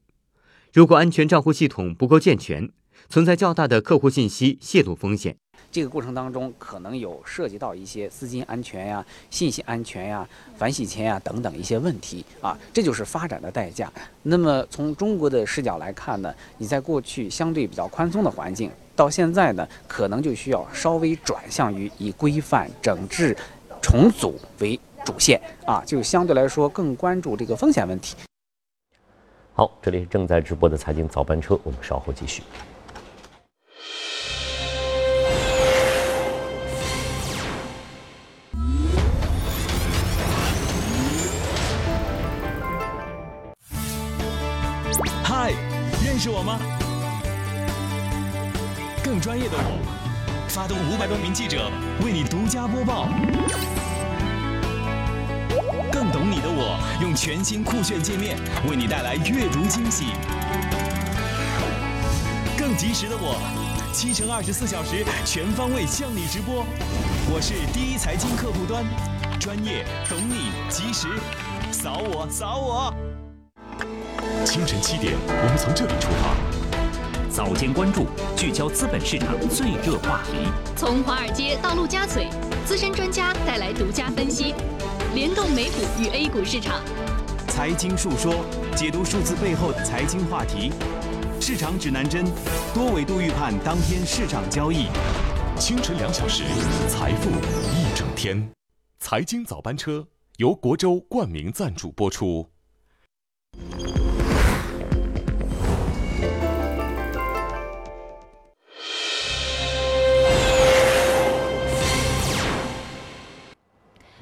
如果安全账户系统不够健全，存在较大的客户信息泄露风险。这个过程当中可能有涉及到一些资金安全呀、信息安全呀、反洗钱呀等等一些问题啊，这就是发展的代价。那么从中国的视角来看呢，你在过去相对比较宽松的环境，到现在呢，可能就需要稍微转向于以规范整治。重组为主线啊，就相对来说更关注这个风险问题。好，这里是正在直播的财经早班车，我们稍后继续。嗨，认识我吗？更专业的我，发动五百多名记者为你独家播报。更懂你的我，用全新酷炫界面为你带来阅读惊喜。更及时的我，七乘二十四小时全方位向你直播。我是第一财经客户端，专业懂你及时，扫我扫我。清晨七点，我们从这里出发。早间关注，聚焦资本市场最热话题。从华尔街到陆家嘴，资深专家带来独家分析。联动美股与 A 股市场，财经述说解读数字背后的财经话题，市场指南针多维度预判当天市场交易。清晨两小时，财富一整天。财经早班车由国州冠名赞助播出。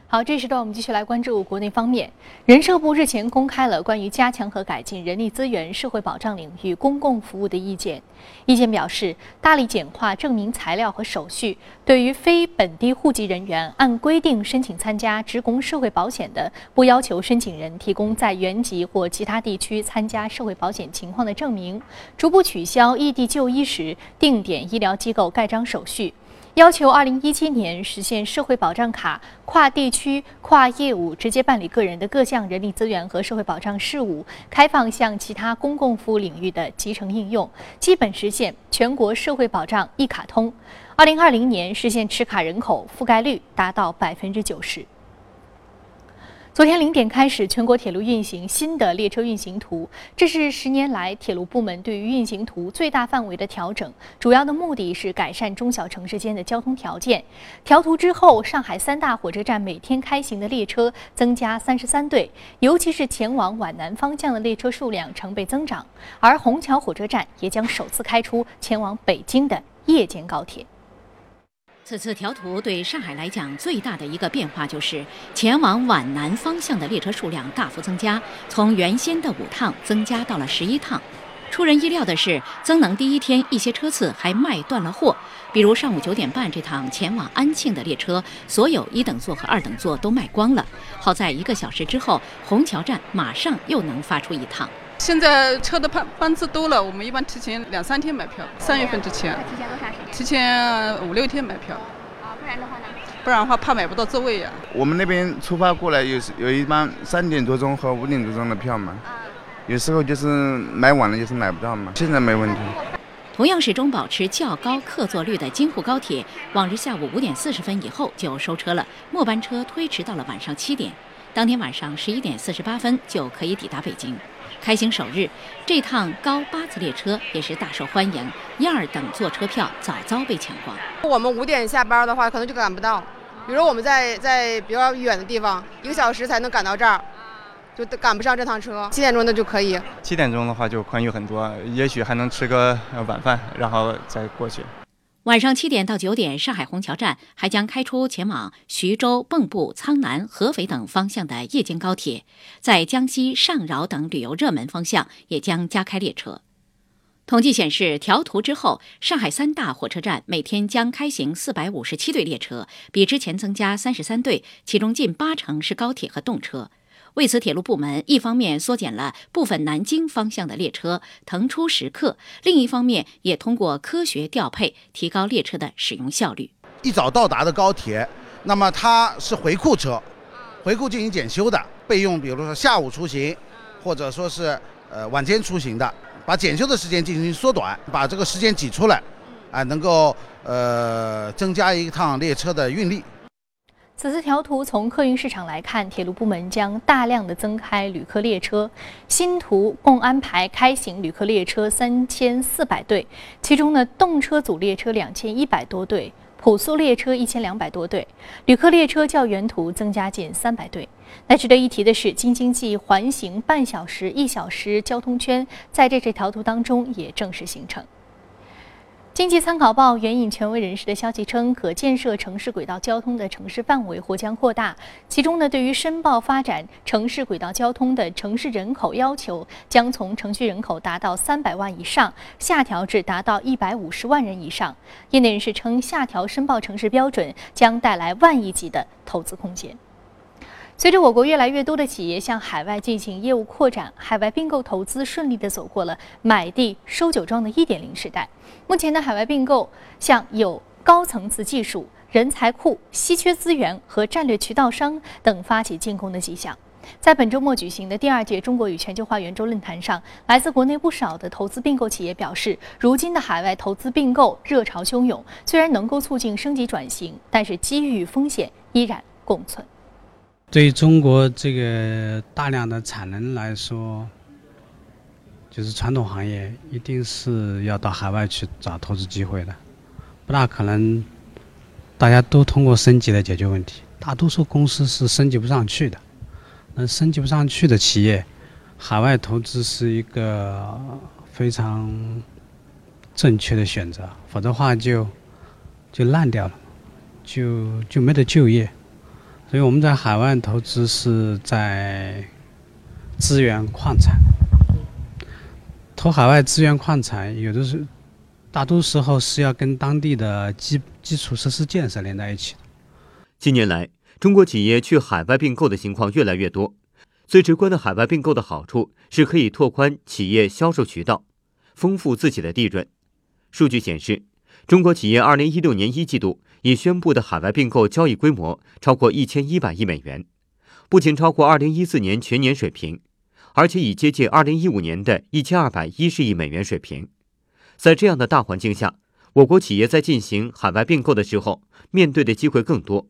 好，这时段我们继续来关注国内方面。人社部日前公开了关于加强和改进人力资源社会保障领域公共服务的意见。意见表示，大力简化证明材料和手续，对于非本地户籍人员按规定申请参加职工社会保险的，不要求申请人提供在原籍或其他地区参加社会保险情况的证明，逐步取消异地就医时定点医疗机构盖章手续。要求二零一七年实现社会保障卡跨地区、跨业务直接办理个人的各项人力资源和社会保障事务，开放向其他公共服务领域的集成应用，基本实现全国社会保障一卡通。二零二零年实现持卡人口覆盖率达到百分之九十。昨天零点开始，全国铁路运行新的列车运行图，这是十年来铁路部门对于运行图最大范围的调整，主要的目的是改善中小城市间的交通条件。调图之后，上海三大火车站每天开行的列车增加三十三对，尤其是前往皖南方向的列车数量成倍增长，而虹桥火车站也将首次开出前往北京的夜间高铁。此次调图对上海来讲最大的一个变化就是前往皖南方向的列车数量大幅增加，从原先的五趟增加到了十一趟。出人意料的是，增能第一天一些车次还卖断了货，比如上午九点半这趟前往安庆的列车，所有一等座和二等座都卖光了。好在一个小时之后，虹桥站马上又能发出一趟。现在车的班班次多了，我们一般提前两三天买票，三月份之前。提前多长时间？提前五六天买票。啊，不然的话呢？不然的话怕买不到座位呀。我们那边出发过来有有一班三点多钟和五点多钟的票嘛，有时候就是买晚了就是买不到嘛。现在没问题。同样始终保持较高客座率的京沪高铁，往日下午五点四十分以后就收车了，末班车推迟到了晚上七点，当天晚上十一点四十八分就可以抵达北京。开行首日，这趟高八次列车也是大受欢迎，一二等座车票早早被抢光。我们五点下班的话，可能就赶不到。比如我们在在比较远的地方，一个小时才能赶到这儿，就赶不上这趟车。七点钟的就可以。七点钟的话就宽裕很多，也许还能吃个晚饭，然后再过去。晚上七点到九点，上海虹桥站还将开出前往徐州、蚌埠、苍南、合肥等方向的夜间高铁，在江西上饶等旅游热门方向也将加开列车。统计显示，调图之后，上海三大火车站每天将开行四百五十七对列车，比之前增加三十三对，其中近八成是高铁和动车。为此，铁路部门一方面缩减了部分南京方向的列车腾出时刻，另一方面也通过科学调配提高列车的使用效率。一早到达的高铁，那么它是回库车，回库进行检修的，备用，比如说下午出行，或者说是呃晚间出行的，把检修的时间进行缩短，把这个时间挤出来，啊，能够呃增加一趟列车的运力。此次调图从客运市场来看，铁路部门将大量的增开旅客列车，新图共安排开行旅客列车三千四百对，其中呢动车组列车两千一百多对，普速列车一千两百多对，旅客列车较原图增加近三百对。那值得一提的是，京津冀环形半小时、一小时交通圈在这次调图当中也正式形成。经济参考报援引权威人士的消息称，可建设城市轨道交通的城市范围或将扩大。其中呢，对于申报发展城市轨道交通的城市人口要求，将从城区人口达到三百万以上下调至达到一百五十万人以上。业内人士称，下调申报城市标准将带来万亿级的投资空间。随着我国越来越多的企业向海外进行业务扩展，海外并购投资顺利地走过了买地收酒庄的一点零时代。目前的海外并购向有高层次技术、人才库、稀缺资源和战略渠道商等发起进攻的迹象。在本周末举行的第二届中国与全球化圆桌论坛上，来自国内不少的投资并购企业表示，如今的海外投资并购热潮汹涌，虽然能够促进升级转型，但是机遇与风险依然共存。对中国这个大量的产能来说，就是传统行业一定是要到海外去找投资机会的，不大可能大家都通过升级来解决问题。大多数公司是升级不上去的，那升级不上去的企业，海外投资是一个非常正确的选择，否则的话就就烂掉了，就就没得就业。所以我们在海外投资是在资源矿产，投海外资源矿产，有的是大多时候是要跟当地的基基础设施建设连在一起的。近年来，中国企业去海外并购的情况越来越多。最直观的海外并购的好处是可以拓宽企业销售渠道，丰富自己的利润。数据显示，中国企业二零一六年一季度。已宣布的海外并购交易规模超过一千一百亿美元，不仅超过二零一四年全年水平，而且已接近二零一五年的一千二百一十亿美元水平。在这样的大环境下，我国企业在进行海外并购的时候，面对的机会更多，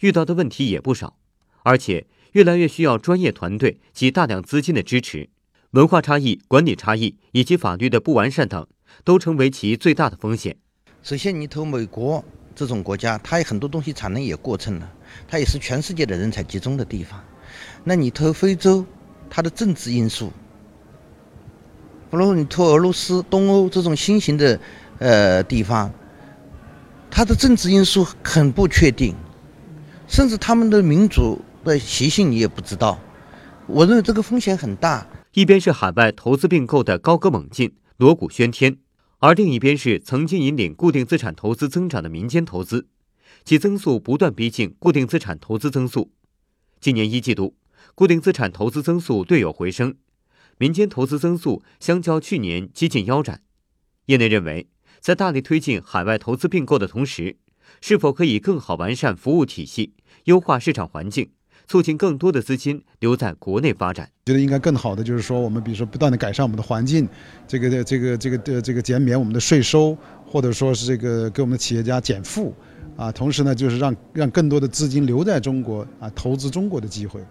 遇到的问题也不少，而且越来越需要专业团队及大量资金的支持。文化差异、管理差异以及法律的不完善等，都成为其最大的风险。首先，你投美国。这种国家，它有很多东西产能也过剩了，它也是全世界的人才集中的地方。那你投非洲，它的政治因素；，不如你投俄罗斯、东欧这种新型的呃地方，它的政治因素很不确定，甚至他们的民主的习性你也不知道。我认为这个风险很大。一边是海外投资并购的高歌猛进、锣鼓喧天。而另一边是曾经引领固定资产投资增长的民间投资，其增速不断逼近固定资产投资增速。今年一季度，固定资产投资增速略有回升，民间投资增速相较去年接近腰斩。业内认为，在大力推进海外投资并购的同时，是否可以更好完善服务体系、优化市场环境？促进更多的资金留在国内发展，觉得应该更好的就是说，我们比如说不断的改善我们的环境，这个的这个这个的这个减免我们的税收，或者说是这个给我们的企业家减负，啊，同时呢就是让让更多的资金留在中国啊，投资中国的机会。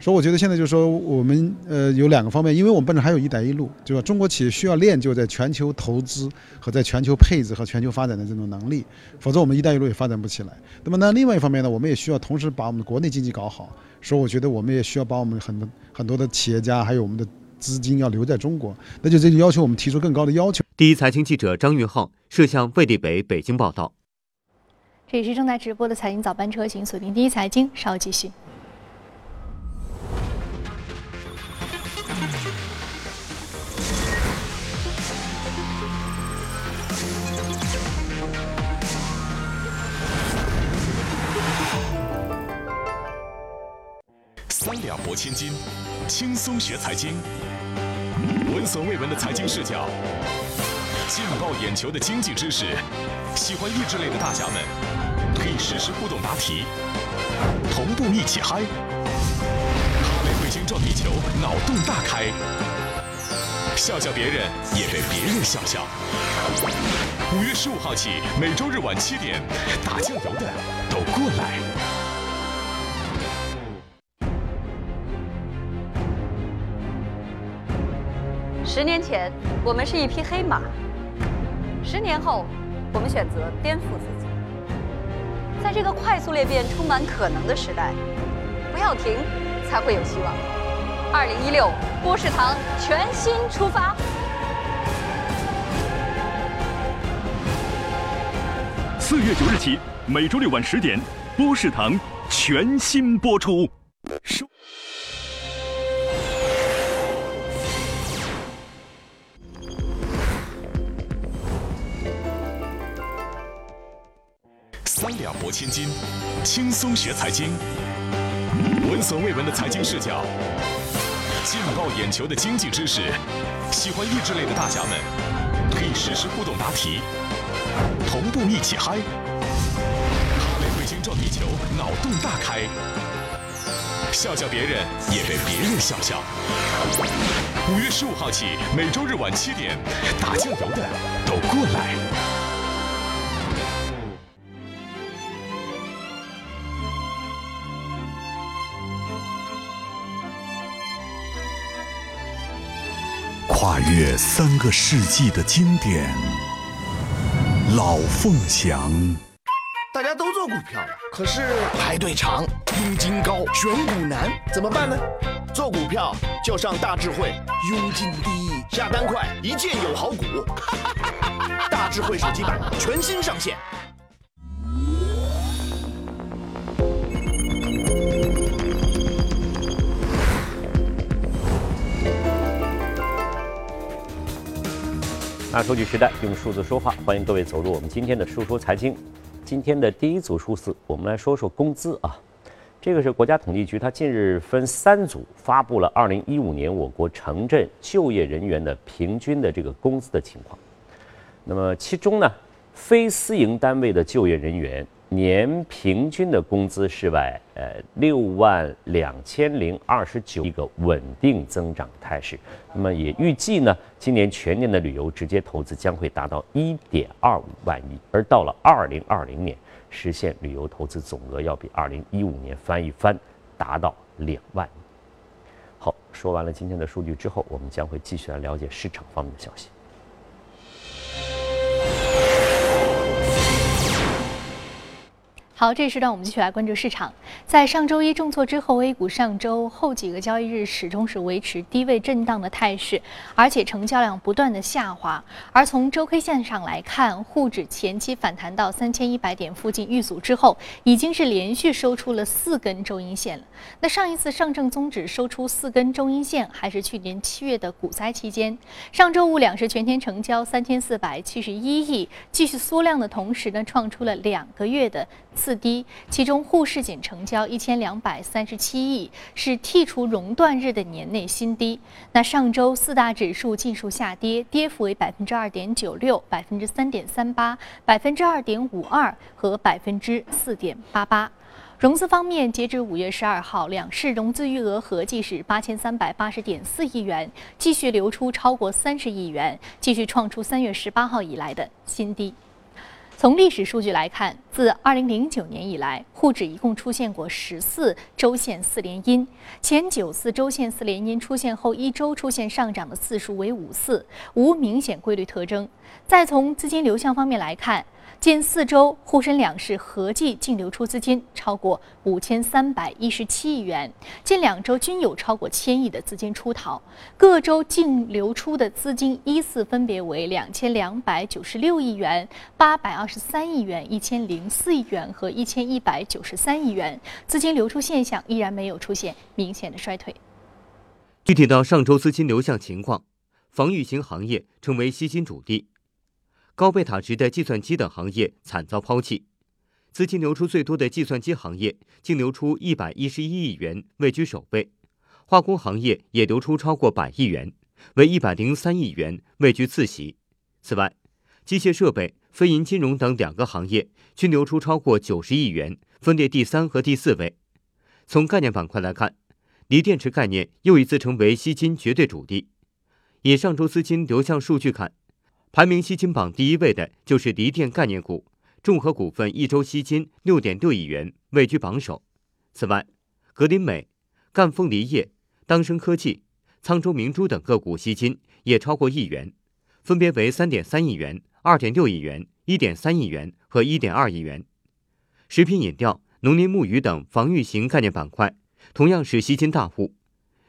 所以我觉得现在就是说，我们呃有两个方面，因为我们本身还有一带一路，对吧？中国企业需要练就在全球投资和在全球配置和全球发展的这种能力，否则我们一带一路也发展不起来。那么呢，另外一方面呢，我们也需要同时把我们的国内经济搞好。所以我觉得我们也需要把我们很多很多的企业家还有我们的资金要留在中国，那就这就要求我们提出更高的要求。第一财经记者张玉浩摄像魏立北北京报道。这里是正在直播的财经早班车，请锁定第一财经，稍后继续。三两拨千斤，轻松学财经，闻所未闻的财经视角，劲爆眼球的经济知识，喜欢益智类的大侠们可以实时互动答题，同步一起嗨，哈雷彗星撞地球，脑洞大开，笑笑别人也被别人笑笑。五月十五号起，每周日晚七点，打酱油的都过来。十年前，我们是一匹黑马；十年后，我们选择颠覆自己。在这个快速裂变、充满可能的时代，不要停，才会有希望。二零一六，波士堂全新出发。四月九日起，每周六晚十点，波士堂全新播出。千金，轻松学财经，闻所未闻的财经视角，劲爆眼球的经济知识，喜欢益智类的大侠们可以实时互动答题，同步一起嗨，哈雷彗星撞地球，脑洞大开，笑笑别人也被别人笑笑。五月十五号起，每周日晚七点，打酱油的都过来。跨越三个世纪的经典，老凤祥。大家都做股票了，可是排队长、佣金高、选股难，怎么办呢？做股票就上大智慧，佣金低，下单快，一键有好股。(laughs) 大智慧手机版全新上线。大数据时代，用数字说话，欢迎各位走入我们今天的说说财经。今天的第一组数字，我们来说说工资啊。这个是国家统计局，它近日分三组发布了二零一五年我国城镇就业人员的平均的这个工资的情况。那么其中呢，非私营单位的就业人员。年平均的工资是在呃六万两千零二十九，一个稳定增长态势。那么也预计呢，今年全年的旅游直接投资将会达到一点二五万亿，而到了二零二零年，实现旅游投资总额要比二零一五年翻一番，达到两万亿。好，说完了今天的数据之后，我们将会继续来了解市场方面的消息。好，这时段我们继续来关注市场。在上周一重挫之后，A 股上周后几个交易日始终是维持低位震荡的态势，而且成交量不断的下滑。而从周 K 线上来看，沪指前期反弹到三千一百点附近遇阻之后，已经是连续收出了四根周阴线了。那上一次上证综指收出四根周阴线，还是去年七月的股灾期间。上周五两市全天成交三千四百七十一亿，继续缩量的同时呢，创出了两个月的。次低，其中沪市仅成交一千两百三十七亿，是剔除熔断日的年内新低。那上周四大指数尽数下跌，跌幅为百分之二点九六、百分之三点三八、百分之二点五二和百分之四点八八。融资方面，截至五月十二号，两市融资余额合计是八千三百八十点四亿元，继续流出超过三十亿元，继续创出三月十八号以来的新低。从历史数据来看，自2009年以来，沪指一共出现过十四周线四连阴，前九次周线四连阴出现后一周出现上涨的次数为五次，无明显规律特征。再从资金流向方面来看，近四周沪深两市合计净流出资金超过五千三百一十七亿元，近两周均有超过千亿的资金出逃，各周净流出的资金依次分别为两千两百九十六亿元、八百二十三亿元、一千零四亿元和一千一百九十三亿元，资金流出现象依然没有出现明显的衰退。具体到上周资金流向情况。防御型行业成为吸金主力，高贝塔值的计算机等行业惨遭抛弃。资金流出最多的计算机行业净流出一百一十一亿元，位居首位；化工行业也流出超过百亿元，为一百零三亿元，位居次席。此外，机械设备、非银金融等两个行业均流出超过九十亿元，分列第三和第四位。从概念板块来看，锂电池概念又一次成为吸金绝对主力。以上周资金流向数据看，排名吸金榜第一位的就是锂电概念股，众和股份一周吸金六点六亿元，位居榜首。此外，格林美、赣锋锂业、当升科技、沧州明珠等个股吸金也超过亿元，分别为三点三亿元、二点六亿元、一点三亿元和一点二亿元。食品饮料、农林牧渔等防御型概念板块同样是吸金大户，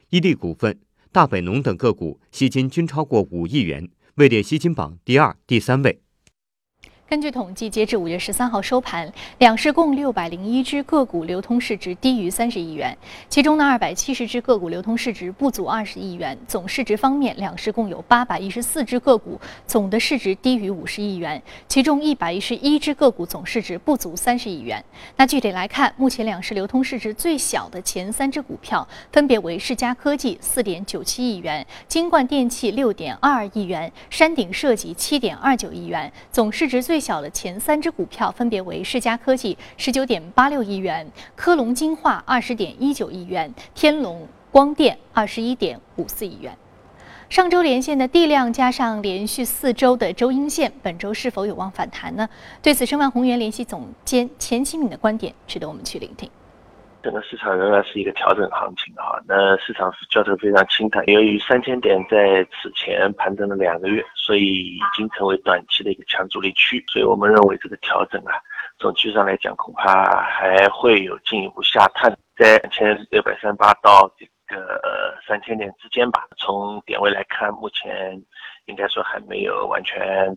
伊利股份。大北农等个股吸金均超过五亿元，位列吸金榜第二、第三位。根据统计，截至五月十三号收盘，两市共六百零一只个股流通市值低于三十亿元，其中呢二百七十只个股流通市值不足二十亿元。总市值方面，两市共有八百一十四只个股总的市值低于五十亿元，其中一百一十一只个股总市值不足三十亿元。那具体来看，目前两市流通市值最小的前三只股票分别为世嘉科技四点九七亿元、金冠电器六点二二亿元、山顶设计七点二九亿元，总市值最。最小的前三只股票分别为世嘉科技十九点八六亿元、科隆金化二十点一九亿元、天龙光电二十一点五四亿元。上周连线的地量加上连续四周的周阴线，本周是否有望反弹呢？对此，申万宏源联系总监钱启敏的观点值得我们去聆听。整个市场仍然是一个调整行情哈，那市场是交投非常清淡。由于三千点在此前盘整了两个月，所以已经成为短期的一个强阻力区。所以我们认为这个调整啊，总体上来讲恐怕还会有进一步下探，在两千六百三八到这个三千点之间吧。从点位来看，目前应该说还没有完全